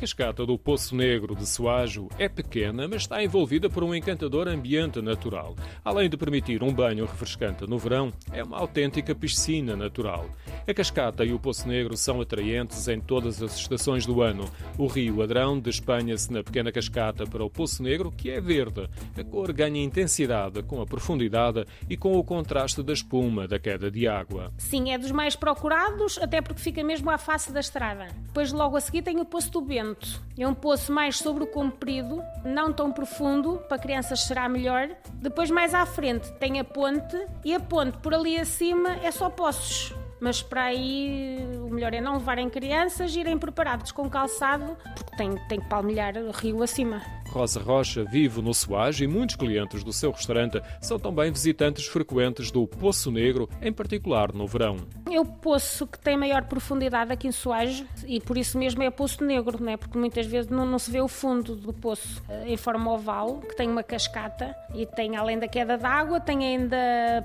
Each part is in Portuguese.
cascata do Poço Negro de Soajo é pequena, mas está envolvida por um encantador ambiente natural. Além de permitir um banho refrescante no verão, é uma autêntica piscina natural. A cascata e o Poço Negro são atraentes em todas as estações do ano. O rio Adrão despenha-se na pequena cascata para o Poço Negro, que é verde. A cor ganha intensidade com a profundidade e com o contraste da espuma da queda de água. Sim, é dos mais procurados, até porque fica mesmo à face da estrada. Depois, logo a seguir, tem o Poço do Bento. É um poço mais sobre o comprido, não tão profundo, para crianças será melhor. Depois, mais à frente, tem a ponte e a ponte por ali acima é só poços mas para aí o melhor é não levarem crianças, irem preparados com calçado, porque tem, tem que palmilhar o rio acima. Rosa Rocha vive no Soage e muitos clientes do seu restaurante são também visitantes frequentes do Poço Negro, em particular no verão. É o poço que tem maior profundidade aqui em Soage e por isso mesmo é Poço Negro, né? porque muitas vezes não, não se vê o fundo do poço eh, em forma oval, que tem uma cascata e tem além da queda d'água, tem ainda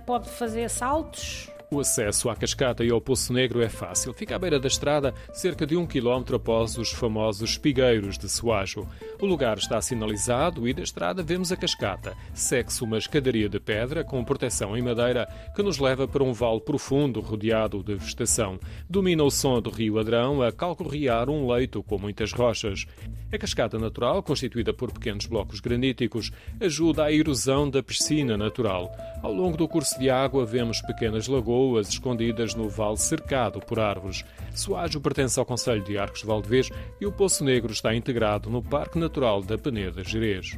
pode fazer saltos, o acesso à cascata e ao Poço Negro é fácil. Fica à beira da estrada, cerca de um quilómetro após os famosos espigueiros de Soajo. O lugar está sinalizado e da estrada vemos a cascata. Segue-se uma escadaria de pedra com proteção em madeira que nos leva para um vale profundo rodeado de vegetação. Domina o som do rio Adrão a calcorrear um leito com muitas rochas. A cascata natural, constituída por pequenos blocos graníticos, ajuda à erosão da piscina natural. Ao longo do curso de água vemos pequenas lagoas escondidas no vale cercado por árvores. Soajo pertence ao Conselho de Arcos de Valdevez e o Poço Negro está integrado no Parque Natural da Peneda Gerês.